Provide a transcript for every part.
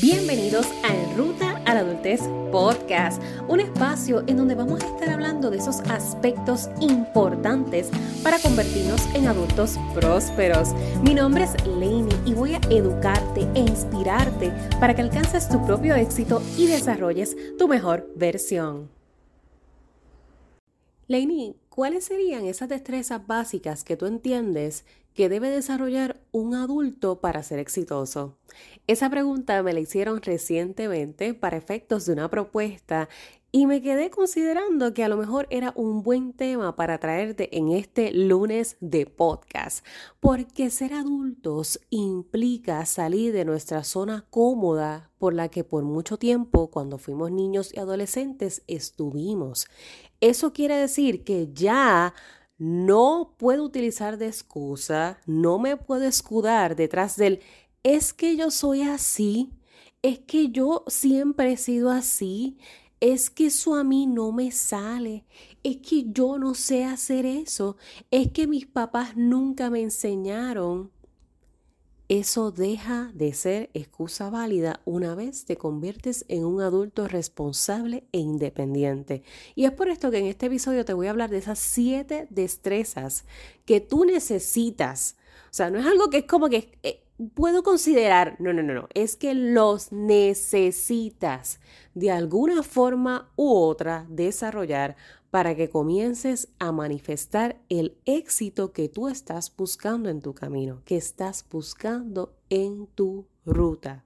Bienvenidos a En Ruta a la Adultez Podcast, un espacio en donde vamos a estar hablando de esos aspectos importantes para convertirnos en adultos prósperos. Mi nombre es Lainey y voy a educarte e inspirarte para que alcances tu propio éxito y desarrolles tu mejor versión. Lainey, ¿cuáles serían esas destrezas básicas que tú entiendes que debe desarrollar un adulto para ser exitoso? Esa pregunta me la hicieron recientemente para efectos de una propuesta y me quedé considerando que a lo mejor era un buen tema para traerte en este lunes de podcast, porque ser adultos implica salir de nuestra zona cómoda por la que por mucho tiempo, cuando fuimos niños y adolescentes, estuvimos. Eso quiere decir que ya no puedo utilizar de excusa, no me puedo escudar detrás del es que yo soy así, es que yo siempre he sido así, es que eso a mí no me sale, es que yo no sé hacer eso, es que mis papás nunca me enseñaron. Eso deja de ser excusa válida una vez te conviertes en un adulto responsable e independiente. Y es por esto que en este episodio te voy a hablar de esas siete destrezas que tú necesitas. O sea, no es algo que es como que eh, puedo considerar, no, no, no, no, es que los necesitas de alguna forma u otra desarrollar para que comiences a manifestar el éxito que tú estás buscando en tu camino, que estás buscando en tu ruta.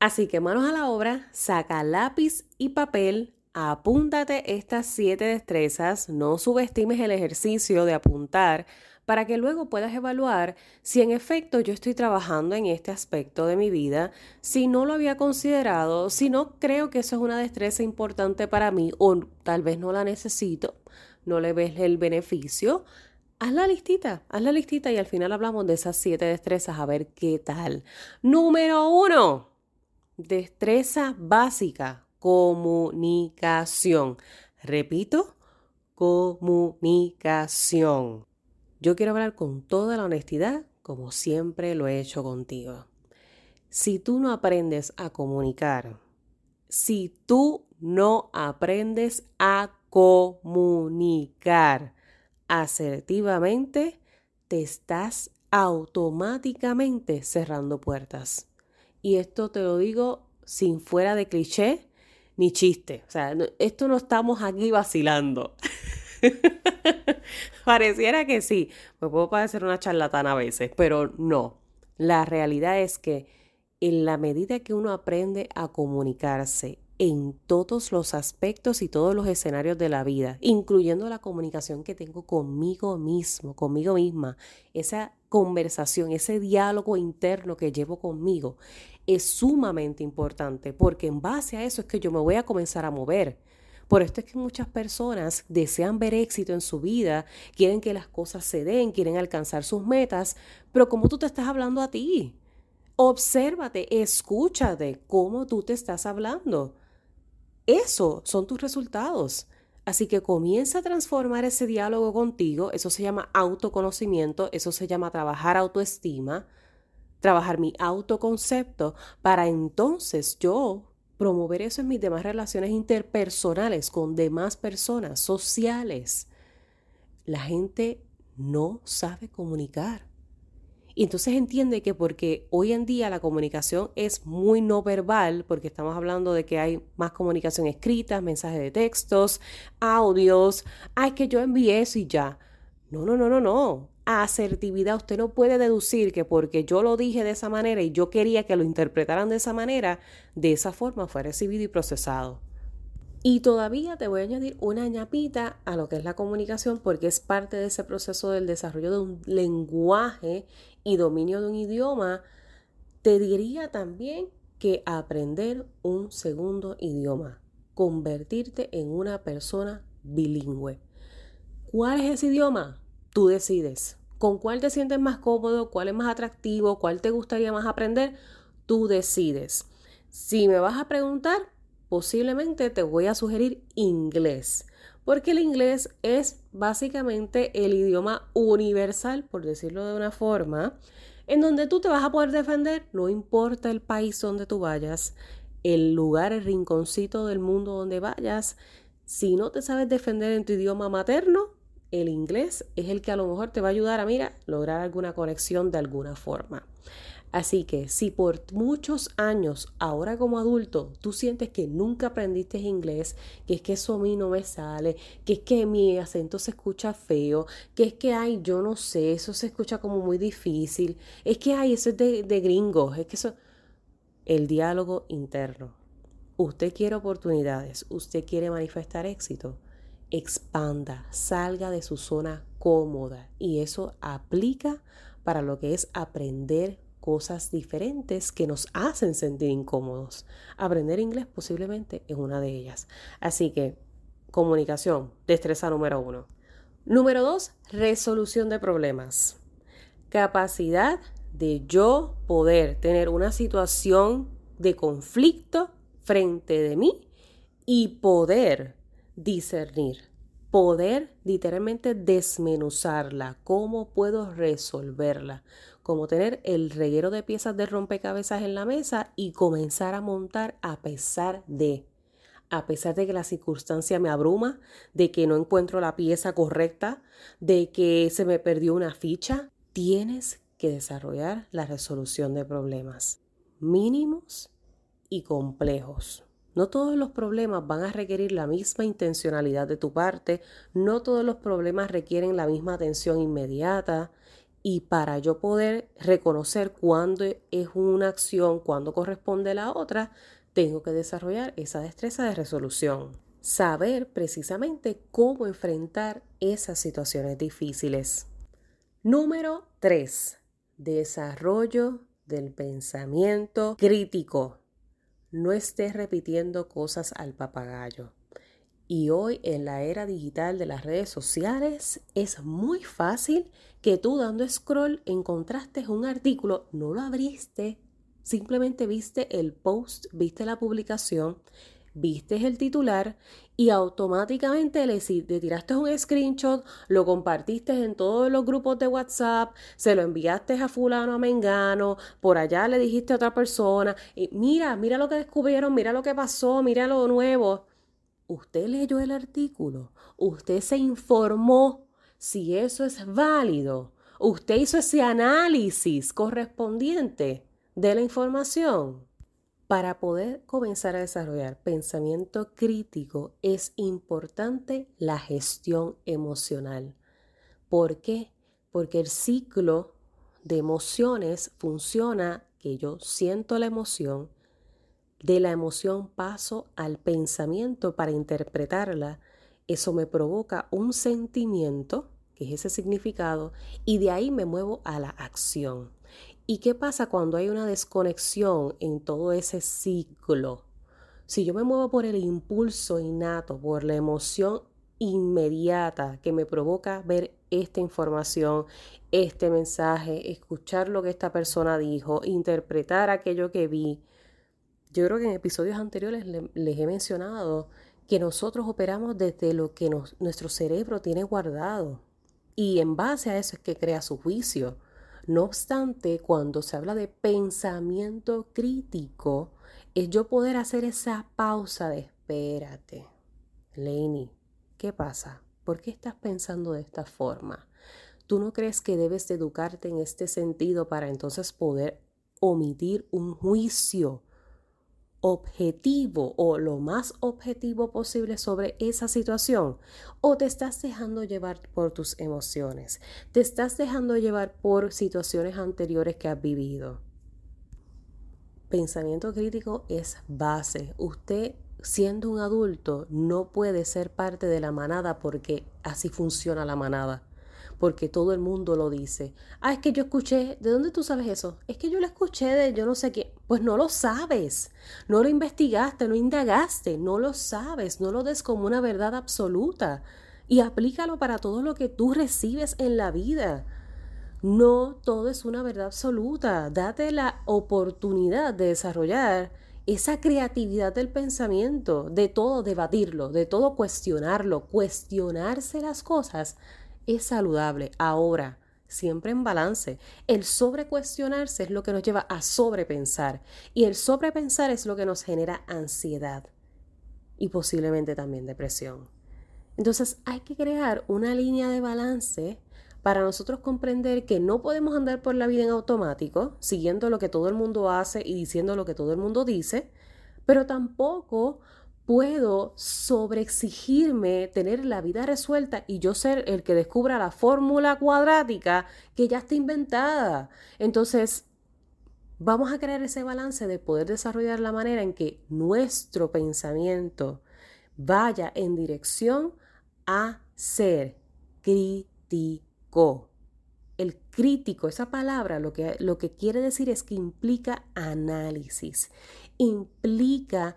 Así que manos a la obra, saca lápiz y papel, apúntate estas siete destrezas, no subestimes el ejercicio de apuntar para que luego puedas evaluar si en efecto yo estoy trabajando en este aspecto de mi vida, si no lo había considerado, si no creo que eso es una destreza importante para mí o tal vez no la necesito, no le ves el beneficio. Haz la listita, haz la listita y al final hablamos de esas siete destrezas a ver qué tal. Número uno, destreza básica, comunicación. Repito, comunicación. Yo quiero hablar con toda la honestidad, como siempre lo he hecho contigo. Si tú no aprendes a comunicar, si tú no aprendes a comunicar asertivamente, te estás automáticamente cerrando puertas. Y esto te lo digo sin fuera de cliché ni chiste. O sea, esto no estamos aquí vacilando. Pareciera que sí, me puedo parecer una charlatana a veces, pero no. La realidad es que en la medida que uno aprende a comunicarse en todos los aspectos y todos los escenarios de la vida, incluyendo la comunicación que tengo conmigo mismo, conmigo misma, esa conversación, ese diálogo interno que llevo conmigo, es sumamente importante porque en base a eso es que yo me voy a comenzar a mover. Por esto es que muchas personas desean ver éxito en su vida, quieren que las cosas se den, quieren alcanzar sus metas, pero ¿cómo tú te estás hablando a ti? Obsérvate, escúchate cómo tú te estás hablando. Eso son tus resultados. Así que comienza a transformar ese diálogo contigo. Eso se llama autoconocimiento, eso se llama trabajar autoestima, trabajar mi autoconcepto para entonces yo promover eso en mis demás relaciones interpersonales con demás personas, sociales. La gente no sabe comunicar. Y entonces entiende que porque hoy en día la comunicación es muy no verbal, porque estamos hablando de que hay más comunicación escrita, mensajes de textos, audios, ay, que yo envié eso y ya. No, no, no, no, no asertividad. Usted no puede deducir que porque yo lo dije de esa manera y yo quería que lo interpretaran de esa manera, de esa forma fue recibido y procesado. Y todavía te voy a añadir una ñapita a lo que es la comunicación porque es parte de ese proceso del desarrollo de un lenguaje y dominio de un idioma. Te diría también que aprender un segundo idioma, convertirte en una persona bilingüe. ¿Cuál es ese idioma? Tú decides. ¿Con cuál te sientes más cómodo? ¿Cuál es más atractivo? ¿Cuál te gustaría más aprender? Tú decides. Si me vas a preguntar, posiblemente te voy a sugerir inglés, porque el inglés es básicamente el idioma universal, por decirlo de una forma, en donde tú te vas a poder defender, no importa el país donde tú vayas, el lugar, el rinconcito del mundo donde vayas, si no te sabes defender en tu idioma materno, el inglés es el que a lo mejor te va a ayudar a, mira, lograr alguna conexión de alguna forma. Así que si por muchos años, ahora como adulto, tú sientes que nunca aprendiste inglés, que es que eso a mí no me sale, que es que mi acento se escucha feo, que es que, ay, yo no sé, eso se escucha como muy difícil, es que, ay, eso es de, de gringos, es que eso... El diálogo interno. Usted quiere oportunidades, usted quiere manifestar éxito, expanda, salga de su zona cómoda y eso aplica para lo que es aprender cosas diferentes que nos hacen sentir incómodos. Aprender inglés posiblemente es una de ellas. Así que, comunicación, destreza número uno. Número dos, resolución de problemas. Capacidad de yo poder tener una situación de conflicto frente de mí y poder discernir, poder literalmente desmenuzarla, cómo puedo resolverla, como tener el reguero de piezas de rompecabezas en la mesa y comenzar a montar a pesar de, a pesar de que la circunstancia me abruma, de que no encuentro la pieza correcta, de que se me perdió una ficha, tienes que desarrollar la resolución de problemas mínimos y complejos. No todos los problemas van a requerir la misma intencionalidad de tu parte, no todos los problemas requieren la misma atención inmediata, y para yo poder reconocer cuándo es una acción, cuándo corresponde la otra, tengo que desarrollar esa destreza de resolución. Saber precisamente cómo enfrentar esas situaciones difíciles. Número 3. Desarrollo del pensamiento crítico. No estés repitiendo cosas al papagayo. Y hoy en la era digital de las redes sociales es muy fácil que tú dando scroll encontraste un artículo, no lo abriste, simplemente viste el post, viste la publicación, viste el titular y automáticamente le, le, tiraste un screenshot, lo compartiste en todos los grupos de WhatsApp, se lo enviaste a fulano, a mengano, por allá le dijiste a otra persona, y mira, mira lo que descubrieron, mira lo que pasó, mira lo nuevo. Usted leyó el artículo, usted se informó si eso es válido, usted hizo ese análisis correspondiente de la información. Para poder comenzar a desarrollar pensamiento crítico es importante la gestión emocional. ¿Por qué? Porque el ciclo de emociones funciona que yo siento la emoción, de la emoción paso al pensamiento para interpretarla, eso me provoca un sentimiento, que es ese significado, y de ahí me muevo a la acción. ¿Y qué pasa cuando hay una desconexión en todo ese ciclo? Si yo me muevo por el impulso innato, por la emoción inmediata que me provoca ver esta información, este mensaje, escuchar lo que esta persona dijo, interpretar aquello que vi, yo creo que en episodios anteriores les he mencionado que nosotros operamos desde lo que nuestro cerebro tiene guardado y en base a eso es que crea su juicio. No obstante, cuando se habla de pensamiento crítico, es yo poder hacer esa pausa de espérate. Lenny, ¿qué pasa? ¿Por qué estás pensando de esta forma? ¿Tú no crees que debes de educarte en este sentido para entonces poder omitir un juicio objetivo o lo más objetivo posible sobre esa situación o te estás dejando llevar por tus emociones, te estás dejando llevar por situaciones anteriores que has vivido. Pensamiento crítico es base. Usted siendo un adulto no puede ser parte de la manada porque así funciona la manada porque todo el mundo lo dice. Ah, es que yo escuché, ¿de dónde tú sabes eso? Es que yo lo escuché de yo no sé qué. Pues no lo sabes, no lo investigaste, no indagaste, no lo sabes, no lo des como una verdad absoluta y aplícalo para todo lo que tú recibes en la vida. No todo es una verdad absoluta. Date la oportunidad de desarrollar esa creatividad del pensamiento, de todo debatirlo, de todo cuestionarlo, cuestionarse las cosas es saludable. Ahora, siempre en balance. El sobrecuestionarse es lo que nos lleva a sobrepensar y el sobrepensar es lo que nos genera ansiedad y posiblemente también depresión. Entonces hay que crear una línea de balance para nosotros comprender que no podemos andar por la vida en automático, siguiendo lo que todo el mundo hace y diciendo lo que todo el mundo dice, pero tampoco puedo sobreexigirme tener la vida resuelta y yo ser el que descubra la fórmula cuadrática que ya está inventada. Entonces, vamos a crear ese balance de poder desarrollar la manera en que nuestro pensamiento vaya en dirección a ser crítico. El crítico, esa palabra lo que, lo que quiere decir es que implica análisis, implica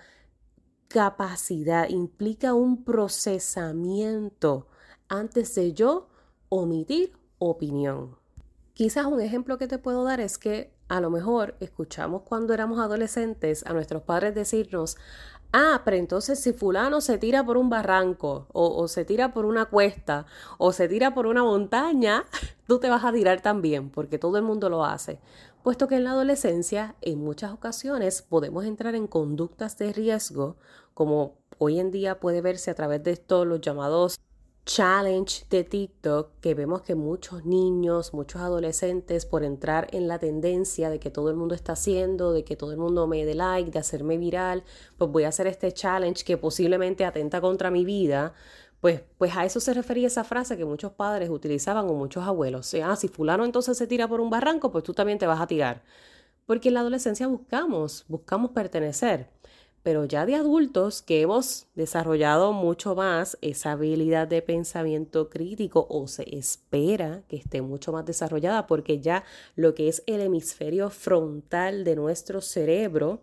capacidad, implica un procesamiento antes de yo omitir opinión. Quizás un ejemplo que te puedo dar es que a lo mejor escuchamos cuando éramos adolescentes a nuestros padres decirnos, ah, pero entonces si fulano se tira por un barranco o, o, se tira por una cuesta o se tira por una montaña, tú te vas a tirar también, porque todo el mundo lo hace. Puesto que en la adolescencia en muchas ocasiones podemos entrar en conductas de riesgo, como hoy en día puede verse a través de estos los llamados challenge de TikTok que vemos que muchos niños, muchos adolescentes, por entrar en la tendencia de que todo el mundo está haciendo, de que todo el mundo me dé like, de hacerme viral, pues voy a hacer este challenge que posiblemente atenta contra mi vida. Pues, pues a eso se refería esa frase que muchos padres utilizaban o muchos abuelos. Ah, si fulano entonces se tira por un barranco, pues tú también te vas a tirar. Porque en la adolescencia buscamos, buscamos pertenecer pero ya de adultos que hemos desarrollado mucho más esa habilidad de pensamiento crítico o se espera que esté mucho más desarrollada porque ya lo que es el hemisferio frontal de nuestro cerebro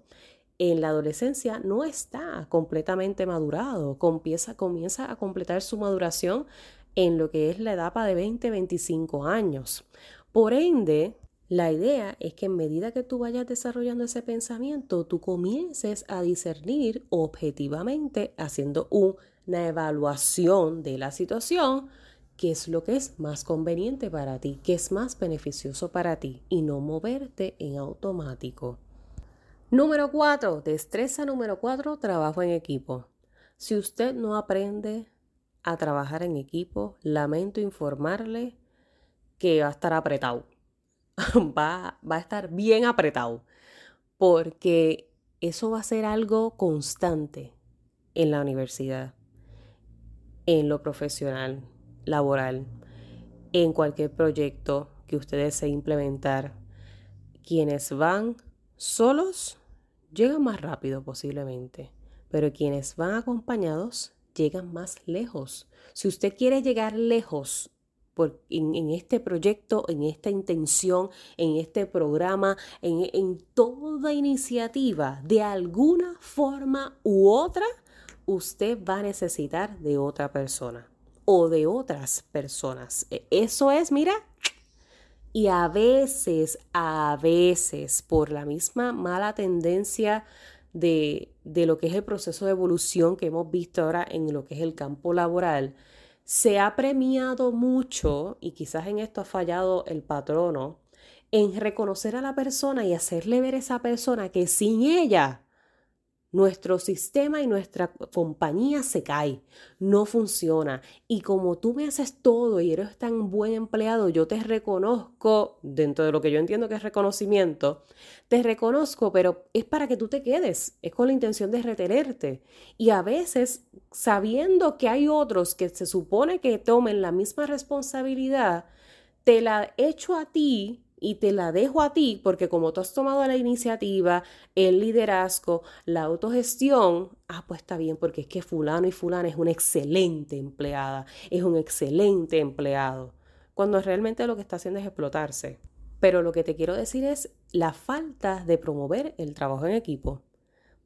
en la adolescencia no está completamente madurado, comienza, comienza a completar su maduración en lo que es la etapa de 20-25 años. Por ende, la idea es que en medida que tú vayas desarrollando ese pensamiento, tú comiences a discernir objetivamente, haciendo una evaluación de la situación, qué es lo que es más conveniente para ti, qué es más beneficioso para ti y no moverte en automático. Número 4, destreza número 4, trabajo en equipo. Si usted no aprende a trabajar en equipo, lamento informarle que va a estar apretado va, va a estar bien apretado, porque eso va a ser algo constante en la universidad, en lo profesional, laboral, en cualquier proyecto que usted desee implementar. Quienes van solos llegan más rápido posiblemente, pero quienes van acompañados llegan más lejos. Si usted quiere llegar lejos en, este proyecto, en esta intención, en este programa, en, toda iniciativa, de alguna forma u otra, usted va a necesitar de otra persona o de otras personas. E, eso es, mira, y a veces, a veces, por la misma mala tendencia de, de, lo que es el proceso de evolución que hemos visto ahora en lo que es el campo laboral, se ha premiado mucho, y quizás en esto ha fallado el patrono, en reconocer a la persona y hacerle ver a esa persona que sin ella nuestro sistema y nuestra compañía se cae, no funciona. Y como tú me haces todo y eres tan buen empleado, yo te reconozco, dentro de lo que yo entiendo que es reconocimiento, te reconozco, pero es para que tú te quedes, es con la intención de retenerte. Y a veces, sabiendo que hay otros que se supone que tomen la misma responsabilidad, te la echo a ti y te la dejo a ti porque como tú has tomado la iniciativa, el liderazgo, la autogestión, ah, pues está bien porque es que fulano y fulana es una excelente empleada, es un excelente empleado, cuando realmente lo que está haciendo es explotarse. Pero lo que te quiero decir es la falta de promover el trabajo en equipo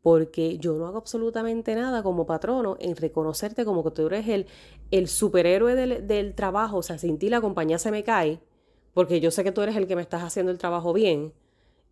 porque yo no hago absolutamente nada como patrono en reconocerte como que tú eres el, el superhéroe del, del, trabajo, o sea, sin ti la compañía se me cae, porque yo sé que tú eres el que me estás haciendo el trabajo bien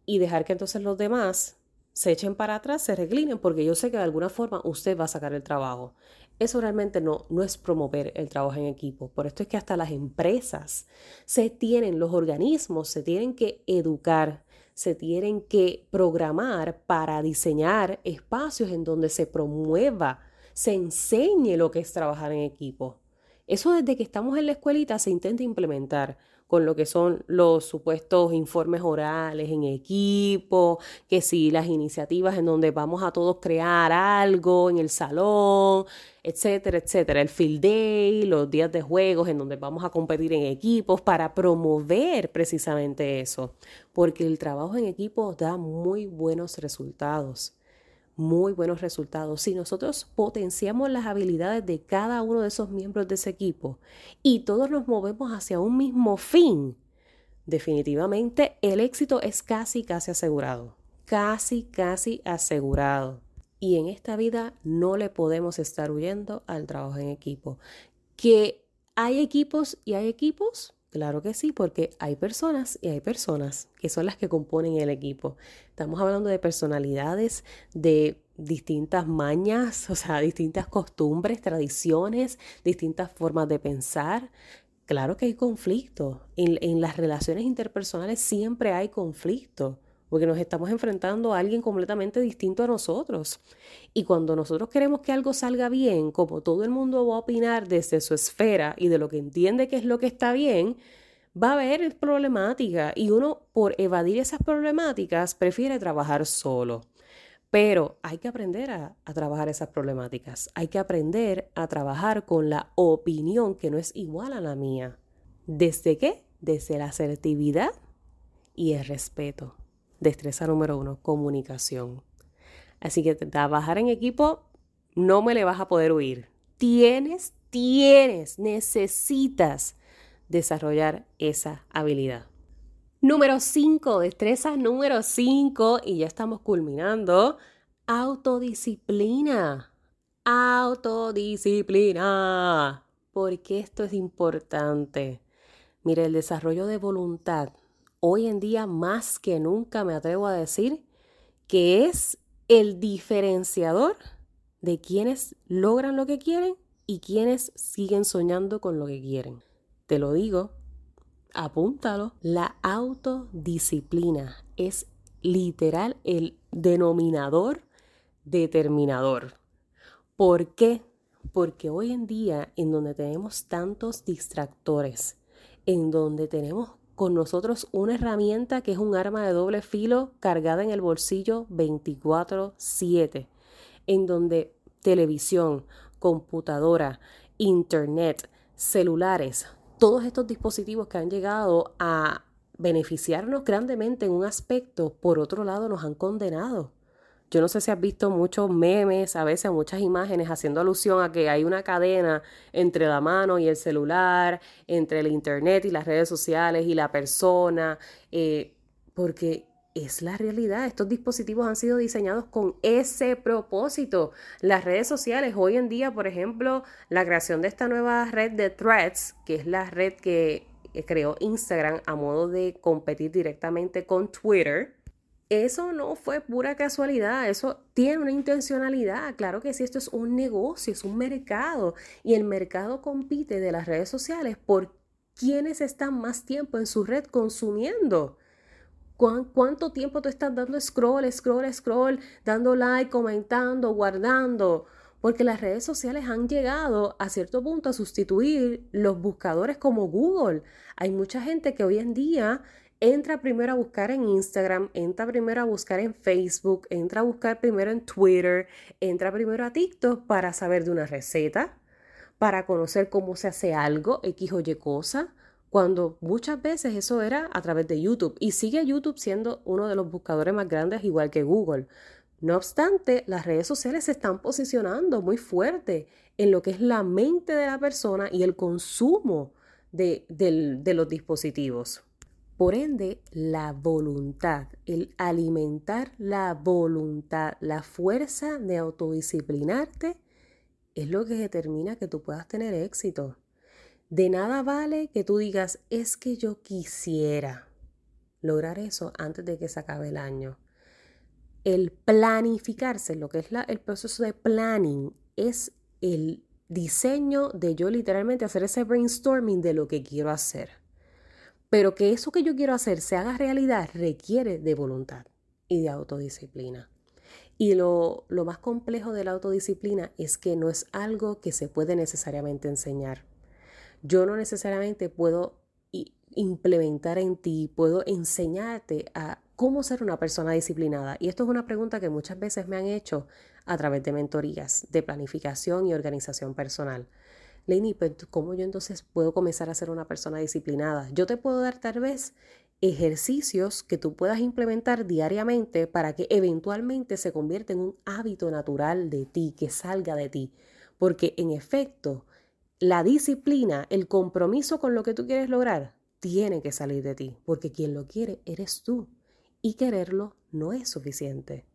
y dejar que entonces los demás se echen para atrás, se reclinen, porque yo sé que de alguna forma usted va a sacar el trabajo. Eso realmente no, no es promover el trabajo en equipo. Por esto es que hasta las empresas se tienen, los organismos se tienen que educar, se tienen que programar para diseñar espacios en donde se promueva, se enseñe lo que es trabajar en equipo. Eso desde que estamos en la escuelita se intenta implementar con lo que son los supuestos informes orales en equipo, que si las iniciativas en donde vamos a todos crear algo en el salón, etcétera, etcétera, el field day, los días de juegos en donde vamos a competir en equipos para promover precisamente eso, porque el trabajo en equipo da muy buenos resultados muy buenos resultados. Si nosotros potenciamos las habilidades de cada uno de esos miembros de ese equipo y todos nos movemos hacia un mismo fin, definitivamente el éxito es casi, casi asegurado. Casi, casi asegurado. Y en esta vida no le podemos estar huyendo al trabajo en equipo. Que hay equipos y hay equipos, Claro que sí, porque hay personas y hay personas que son las que componen el equipo. Estamos hablando de personalidades, de distintas mañas, o sea, distintas costumbres, tradiciones, distintas formas de pensar. Claro que hay conflicto. En, en las relaciones interpersonales siempre hay conflicto porque nos estamos enfrentando a alguien completamente distinto a nosotros. Y cuando nosotros queremos que algo salga bien, como todo el mundo va a opinar desde su esfera y de lo que entiende que es lo que está bien, va a haber problemática y uno por evadir esas problemáticas prefiere trabajar solo. Pero hay que aprender a, a, trabajar esas problemáticas. Hay que aprender a trabajar con la opinión que no es igual a la mía. ¿Desde qué? Desde la asertividad y el respeto. Destreza número uno, comunicación. Así que trabajar en equipo no me le vas a poder huir. Tienes, tienes, necesitas desarrollar esa habilidad. Número 5, destreza número 5, y ya estamos culminando, autodisciplina. Autodisciplina. ¿Por qué esto es importante? Mire, el desarrollo de voluntad hoy en día más que nunca me atrevo a decir que es el diferenciador de quienes logran lo que quieren y quienes siguen soñando con lo que quieren. Te lo digo, apúntalo. La autodisciplina es literal el denominador determinador. ¿Por qué? Porque hoy en día, en donde tenemos tantos distractores, en donde tenemos con nosotros una herramienta que es un arma de doble filo cargada en el bolsillo 24/7, en donde televisión, computadora, internet, celulares, todos estos dispositivos que han llegado a beneficiarnos grandemente en un aspecto, por otro lado nos han condenado. Yo no sé si has visto muchos memes, a veces muchas imágenes haciendo alusión a que hay una cadena entre la mano y el celular, entre el internet y las redes sociales y la persona, eh, porque es la realidad. Estos dispositivos han sido diseñados con ese propósito. Las redes sociales, hoy en día, por ejemplo, la creación de esta nueva red de threads, que es la red que creó Instagram a modo de competir directamente con Twitter, eso no fue pura casualidad, eso tiene una intencionalidad. Claro que sí, esto es un negocio, es un mercado y el mercado compite de las redes sociales por quienes están más tiempo en su red consumiendo. ¿Cuánto tiempo tú estás dando scroll, scroll, scroll, dando like, comentando, guardando? Porque las redes sociales han llegado a cierto punto a sustituir los buscadores como Google. Hay mucha gente que hoy en día entra primero a buscar en Instagram, entra primero a buscar en Facebook, entra a buscar primero en Twitter, entra primero a TikTok para saber de una receta, para conocer cómo se hace algo, X o Y cosa, cuando muchas veces eso era a través de YouTube y sigue YouTube siendo uno de los buscadores más grandes igual que Google. No obstante, las redes sociales se están posicionando muy fuerte en lo que es la mente de la persona y el consumo de, de los dispositivos. Por ende, la voluntad, el alimentar la voluntad, la fuerza de autodisciplinarte, es lo que determina que tú puedas tener éxito. De nada vale que tú digas, es que yo quisiera lograr eso antes de que se acabe el año. el planificarse, lo que es el proceso de planning, es el diseño de yo literalmente hacer ese brainstorming de lo que quiero hacer. Pero que eso que yo quiero hacer se haga realidad requiere de voluntad y de autodisciplina. Y lo, lo más complejo de la autodisciplina es que no es algo que se puede necesariamente enseñar. Yo no necesariamente puedo implementar en ti, puedo enseñarte a cómo ser una persona disciplinada. Y esto es una pregunta que muchas veces me han hecho a través de mentorías de planificación y organización personal. Lenny, pues, ¿cómo yo entonces puedo comenzar a ser una persona disciplinada? Yo te puedo dar tal vez ejercicios que tú puedas implementar diariamente para que eventualmente se convierta en un hábito natural de ti, que salga de ti. Porque en efecto, la disciplina, el compromiso con lo que tú quieres lograr, tiene que salir de ti, porque quien lo quiere eres tú. Y quererlo no es suficiente.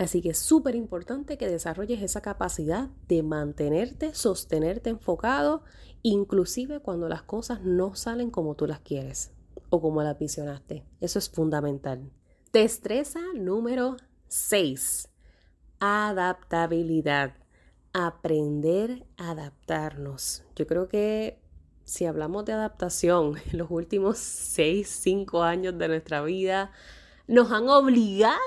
Así que es súper importante que desarrolles esa capacidad de mantenerte, sostenerte enfocado, inclusive cuando las cosas no salen como tú las quieres o como las visionaste. Eso es fundamental. Destreza número 6. Adaptabilidad. Aprender a adaptarnos. Yo creo que si hablamos de adaptación, en los últimos 6, 5 años de nuestra vida nos han obligado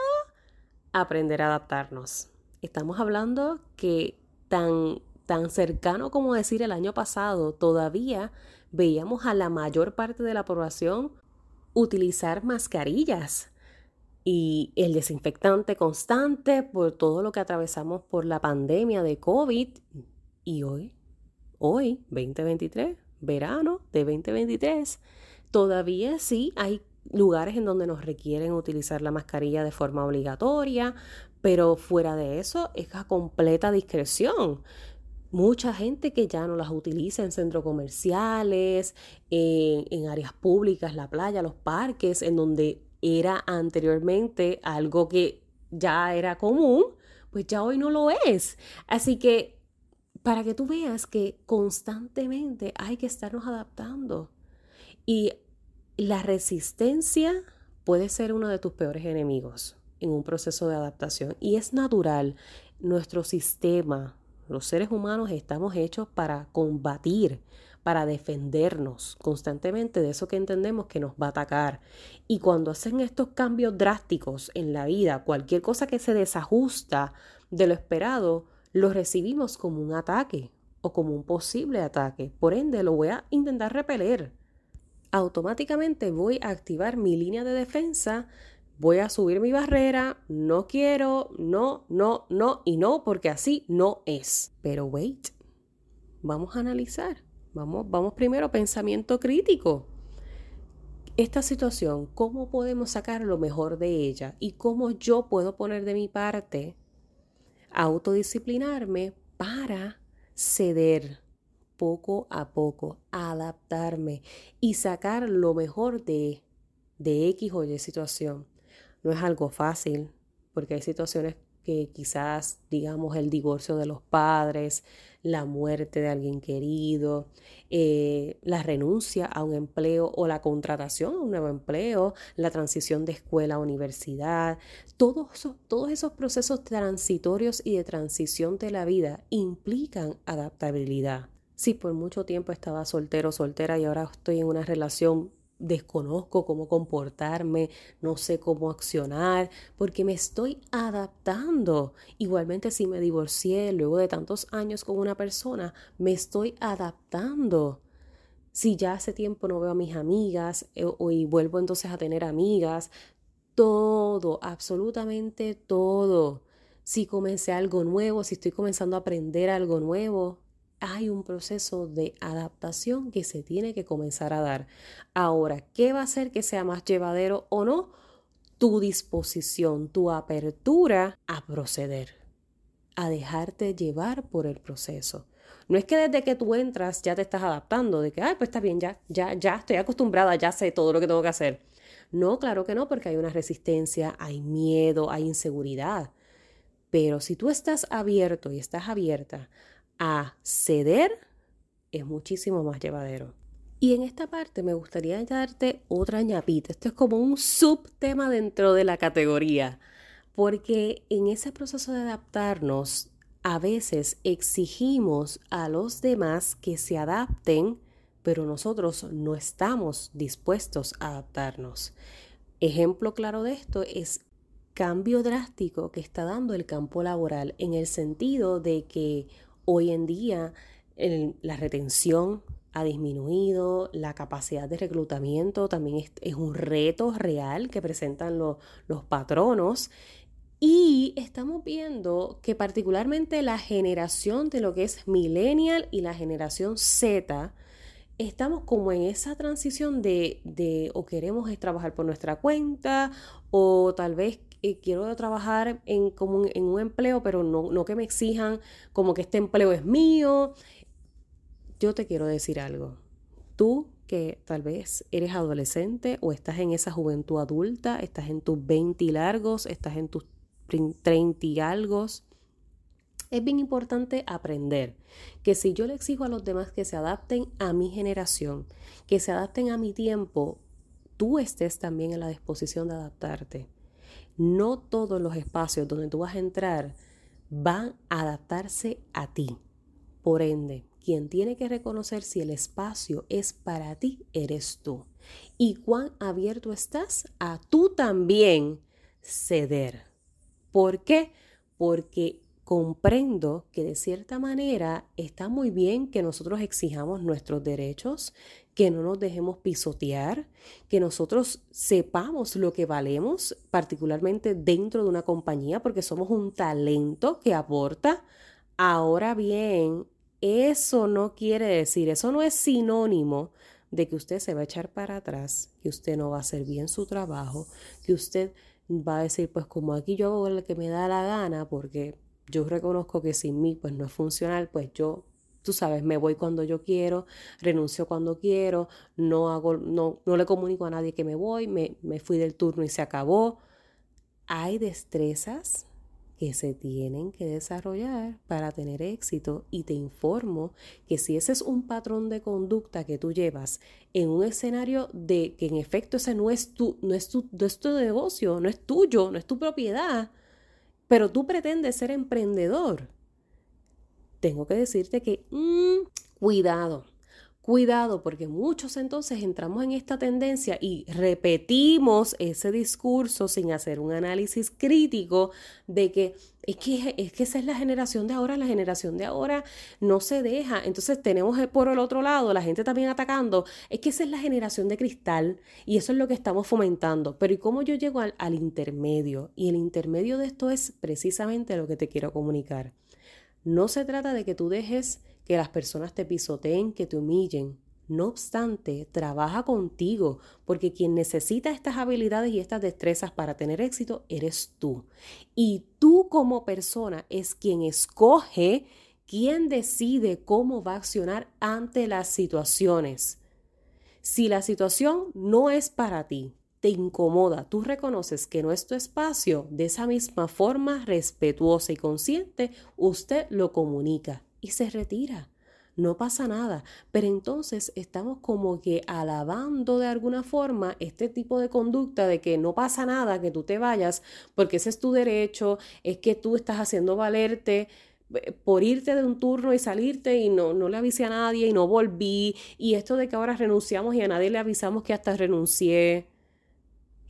aprender a adaptarnos. Estamos hablando que tan, tan cercano como decir el año pasado, todavía veíamos a la mayor parte de la población utilizar mascarillas y el desinfectante constante por todo lo que atravesamos por la pandemia de COVID. Y hoy, hoy, 2023, verano de 2023, todavía sí hay lugares en donde nos requieren utilizar la mascarilla de forma obligatoria, pero fuera de eso es a completa discreción mucha gente que ya no las utiliza en centros comerciales, en, áreas públicas, la playa, los parques, en donde era anteriormente algo que ya era común, pues ya hoy no lo es. Así que para que tú veas que constantemente hay que estarnos adaptando. Y la resistencia puede ser uno de tus peores enemigos en un proceso de adaptación. Y es natural. Nuestro sistema, los seres humanos estamos hechos para combatir, para defendernos constantemente de eso que entendemos que nos va a atacar. Y cuando hacen estos cambios drásticos en la vida, cualquier cosa que se desajusta de lo esperado, lo recibimos como un ataque o como un posible ataque. Por ende, lo voy a intentar repeler. Automáticamente voy a activar mi línea de defensa voy a subir mi barrera, no quiero, no, no, no y no, porque así no es. Pero wait, vamos a analizar. Vamos, vamos primero pensamiento crítico. Esta situación, ¿cómo podemos sacar lo mejor de ella? Y cómo yo puedo poner de mi parte autodisciplinarme para ceder poco a poco, adaptarme y sacar lo mejor de, de X o Y situación. No es algo fácil, porque hay situaciones que quizás, digamos, el divorcio de los padres, la muerte de alguien querido, eh, la renuncia a un empleo o la contratación a un nuevo empleo, la transición de escuela a universidad, todos todos esos procesos transitorios y de transición de la vida implican adaptabilidad. Si por mucho tiempo estaba soltero, soltera y ahora estoy en una relación desconozco cómo comportarme, no sé cómo accionar, porque me estoy adaptando. Igualmente si me divorcié luego de tantos años con una persona, me estoy adaptando. Si ya hace tiempo no veo a mis amigas eh, y vuelvo entonces a tener amigas, todo, absolutamente todo. Si comencé algo nuevo, si estoy comenzando a aprender algo nuevo, hay un proceso de adaptación que se tiene que comenzar a dar. Ahora, ¿qué va a hacer que sea más llevadero o no? Tu disposición, tu apertura a proceder, a dejarte llevar por el proceso. No es que desde que tú entras ya te estás adaptando, de que, ay, pues está bien, ya, ya, ya estoy acostumbrada, ya sé todo lo que tengo que hacer. No, claro que no, porque hay una resistencia, hay miedo, hay inseguridad. Pero si tú estás abierto y estás abierta a ceder es muchísimo más llevadero. Y en esta parte me gustaría darte otra ñapita. Esto es como un subtema dentro de la categoría. Porque en ese proceso de adaptarnos, a veces exigimos a los demás que se adapten, pero nosotros no estamos dispuestos a adaptarnos. Ejemplo claro de esto es cambio drástico que está dando el campo laboral en el sentido de que hoy en día la retención ha disminuido, la capacidad de reclutamiento también es, un reto real que presentan los patronos. Y estamos viendo que particularmente la generación de lo que es millennial y la generación Z, estamos como en esa transición de, de o queremos trabajar por nuestra cuenta o tal vez eh, quiero trabajar en, como en un empleo, pero no, no que me exijan como que este empleo es mío yo te quiero decir algo. Tú que tal vez eres adolescente o estás en esa juventud adulta, estás en tus 20 largos, estás en tus 30 y algo, es bien importante aprender que si yo le exijo a los demás que se adapten a mi generación, que se adapten a mi tiempo, tú estés también en la disposición de adaptarte. No todos los espacios donde tú vas a entrar van a adaptarse a ti. Por ende, quien tiene que reconocer si el espacio es para ti eres tú. Y cuán abierto estás a tú también ceder. ¿Por qué? Porque comprendo que de cierta manera está muy bien que nosotros exijamos nuestros derechos, que no nos dejemos pisotear, que nosotros sepamos lo que valemos, particularmente dentro de una compañía, porque somos un talento que aporta. Ahora bien, eso no quiere decir, eso no es sinónimo de que usted se va a echar para atrás, que usted no va a hacer bien su trabajo, que usted va a decir, pues como aquí yo hago lo que me da la gana, porque yo reconozco que sin mí pues no es funcional, pues yo, tú sabes, me voy cuando yo quiero, renuncio cuando quiero, no hago, no, no le comunico a nadie que me voy, me, me fui del turno y se acabó. Hay destrezas que se tienen que desarrollar para tener éxito y te informo que si ese es un patrón de conducta que tú llevas en un escenario de que en efecto ese no es tu, no es tu, no es tu negocio, no es tuyo, no es tu propiedad, pero tú pretendes ser emprendedor, tengo que decirte que mm, cuidado, Cuidado, porque muchos entonces entramos en esta tendencia y repetimos ese discurso sin hacer un análisis crítico de que es que, es que esa es la generación de ahora, la generación de ahora no se deja. Entonces tenemos por el otro lado la gente también atacando, es que esa es la generación de cristal y eso es lo que estamos fomentando. Pero ¿y cómo yo llego al, al intermedio? Y el intermedio de esto es precisamente lo que te quiero comunicar. No se trata de que tú dejes que las personas te pisoteen, que te humillen. No obstante, trabaja contigo, porque quien necesita estas habilidades y estas destrezas para tener éxito eres tú. Y tú como persona es quien escoge, quien decide cómo va a accionar ante las situaciones. Si la situación no es para ti, te incomoda, tú reconoces que no es tu espacio, de esa misma forma respetuosa y consciente, usted lo comunica y se retira. No pasa nada, pero entonces estamos como que alabando de alguna forma este tipo de conducta de que no pasa nada, que tú te vayas, porque ese es tu derecho, es que tú estás haciendo valerte eh, por irte de un turno y salirte y no, no le avisé a nadie y no volví, y esto de que ahora renunciamos y a nadie le avisamos que hasta renuncié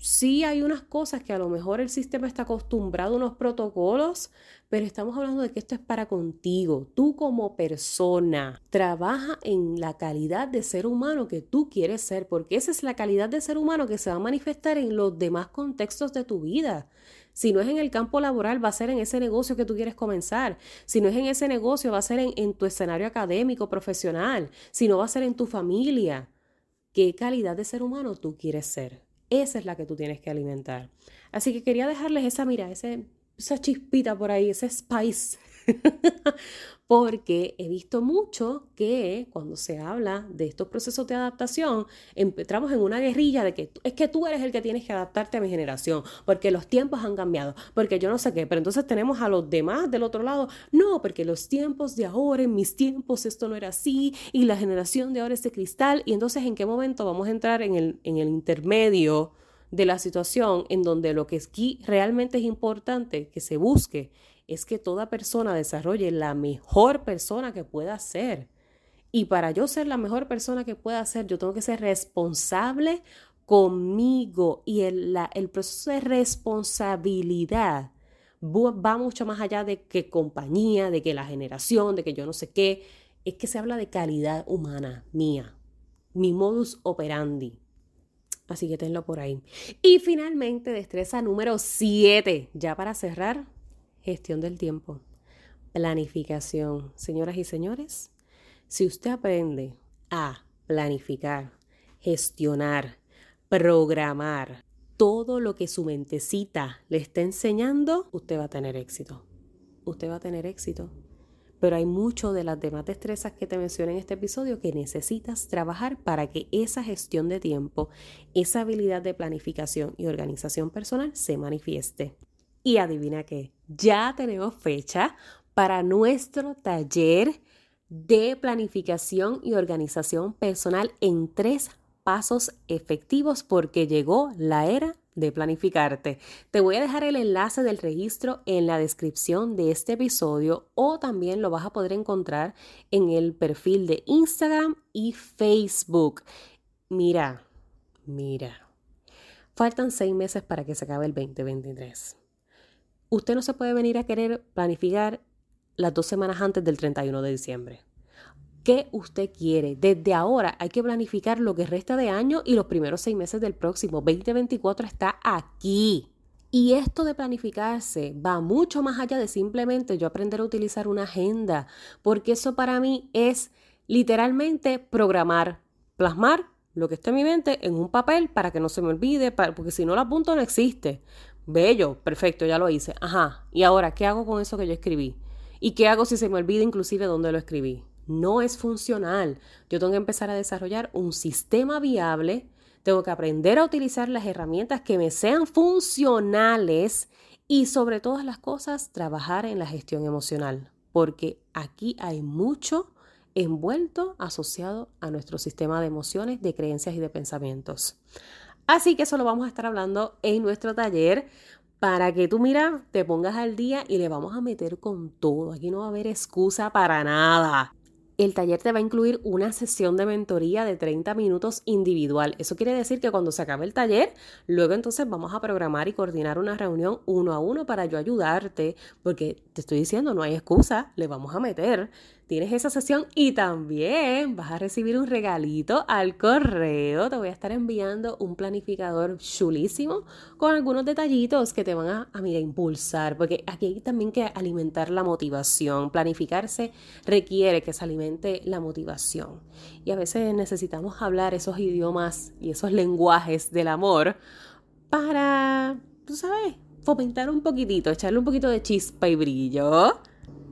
sí hay unas cosas que a lo mejor el sistema está acostumbrado a unos protocolos, pero estamos hablando de que esto es para contigo, tú como persona. Trabaja en la calidad de ser humano que tú quieres ser, porque esa es la calidad de ser humano que se va a manifestar en los demás contextos de tu vida. Si no es en el campo laboral, va a ser en ese negocio que tú quieres comenzar. Si no es en ese negocio, va a ser en, en tu escenario académico, profesional. Si no va a ser en tu familia. ¿Qué calidad de ser humano tú quieres ser? Esa es la que tú tienes que alimentar. Así que quería dejarles esa, mira, ese, esa chispita por ahí, ese spice porque he visto mucho que cuando se habla de estos procesos de adaptación, entramos en una guerrilla de que es que tú eres el que tienes que adaptarte a mi generación, porque los tiempos han cambiado, porque yo no sé qué, pero entonces tenemos a los demás del otro lado, no, porque los tiempos de ahora, en mis tiempos esto no era así, y la generación de ahora es de cristal, y entonces en qué momento vamos a entrar en el, en el intermedio de la situación en donde lo que aquí realmente es importante que se busque es que toda persona desarrolle la mejor persona que pueda ser. Y para yo ser la mejor persona que pueda ser, yo tengo que ser responsable conmigo. Y el, el proceso de responsabilidad va mucho más allá de que compañía, de que la generación, de que yo no sé qué. Es que se habla de calidad humana mía, mi modus operandi. Así que tenlo por ahí. Y finalmente, destreza número 7, ya para cerrar, gestión del tiempo, planificación. Señoras y señores, si usted aprende a planificar, gestionar, programar todo lo que su mentecita le está enseñando, usted va a tener éxito. Usted va a tener éxito. Pero hay mucho de las demás destrezas que te mencioné en este episodio que necesitas trabajar para que esa gestión de tiempo, esa habilidad de planificación y organización personal se manifieste. Y adivina qué, ya tenemos fecha para nuestro taller de planificación y organización personal en tres pasos efectivos porque llegó la era de planificarte. Te voy a dejar el enlace del registro en la descripción de este episodio o también lo vas a poder encontrar en el perfil de Instagram y Facebook. Mira, mira, faltan seis meses para que se acabe el 2023 usted no se puede venir a querer planificar las dos semanas antes del 31 de diciembre. ¿Qué usted quiere? Desde ahora hay que planificar lo que resta de año y los primeros seis meses del próximo. 2024 está aquí. Y esto de planificarse va mucho más allá de simplemente yo aprender a utilizar una agenda, porque eso para mí es literalmente programar, plasmar lo que está en mi mente en un papel para que no se me olvide, porque si no lo apunto no existe. Bello, perfecto, ya lo hice. Ajá, ¿y ahora qué hago con eso que yo escribí? ¿Y qué hago si se me olvida inclusive dónde lo escribí? No es funcional. Yo tengo que empezar a desarrollar un sistema viable, tengo que aprender a utilizar las herramientas que me sean funcionales y sobre todas las cosas trabajar en la gestión emocional, porque aquí hay mucho envuelto asociado a nuestro sistema de emociones, de creencias y de pensamientos. Así que eso lo vamos a estar hablando en nuestro taller para que tú, mira, te pongas al día y le vamos a meter con todo. Aquí no va a haber excusa para nada. El taller te va a incluir una sesión de mentoría de 30 minutos individual. Eso quiere decir que cuando se acabe el taller, luego entonces vamos a programar y coordinar una reunión uno a uno para yo ayudarte, porque te estoy diciendo, no hay excusa, le vamos a meter tienes esa sesión y también vas a recibir un regalito al correo. Te voy a estar enviando un planificador chulísimo con algunos detallitos que te van a, a impulsar, porque aquí hay también que alimentar la motivación. Planificarse requiere que se alimente la motivación. Y a veces necesitamos hablar esos idiomas y esos lenguajes del amor para, tú sabes, fomentar un poquitito, echarle un poquito de chispa y brillo.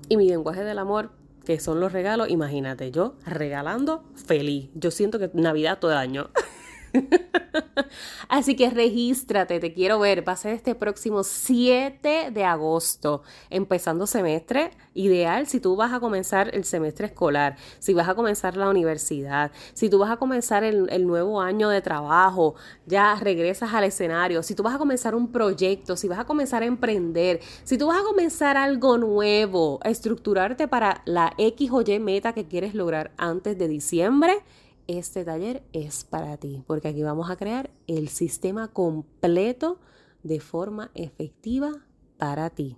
Y mi lenguaje del amor que son los regalos, imagínate, yo regalando feliz. Yo siento que Navidad todo el año. Así que regístrate, te quiero ver. Va a ser este próximo 7 de agosto, empezando semestre. Ideal si tú vas a comenzar el semestre escolar, si vas a comenzar la universidad, si tú vas a comenzar el, nuevo año de trabajo, ya regresas al escenario, si tú vas a comenzar un proyecto, si vas a comenzar a emprender, si tú vas a comenzar algo nuevo, a estructurarte para la X o Y meta que quieres lograr antes de diciembre este taller es para ti, porque aquí vamos a crear el sistema completo de forma efectiva para ti.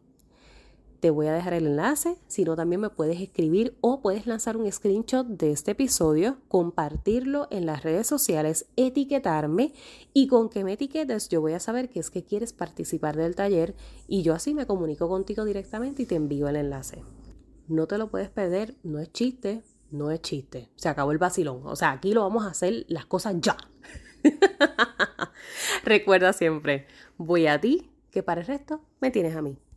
Te voy a dejar el enlace, si no también me puedes escribir o puedes lanzar un screenshot de este episodio, compartirlo en las redes sociales, etiquetarme y con que me etiquetes yo voy a saber que es que quieres participar del taller y yo así me comunico contigo directamente y te envío el enlace. No te lo puedes perder, no es chiste, no es chiste. Se acabó el vacilón. O sea, aquí lo vamos a hacer las cosas ya. Recuerda siempre, voy a ti, que para el resto me tienes a mí.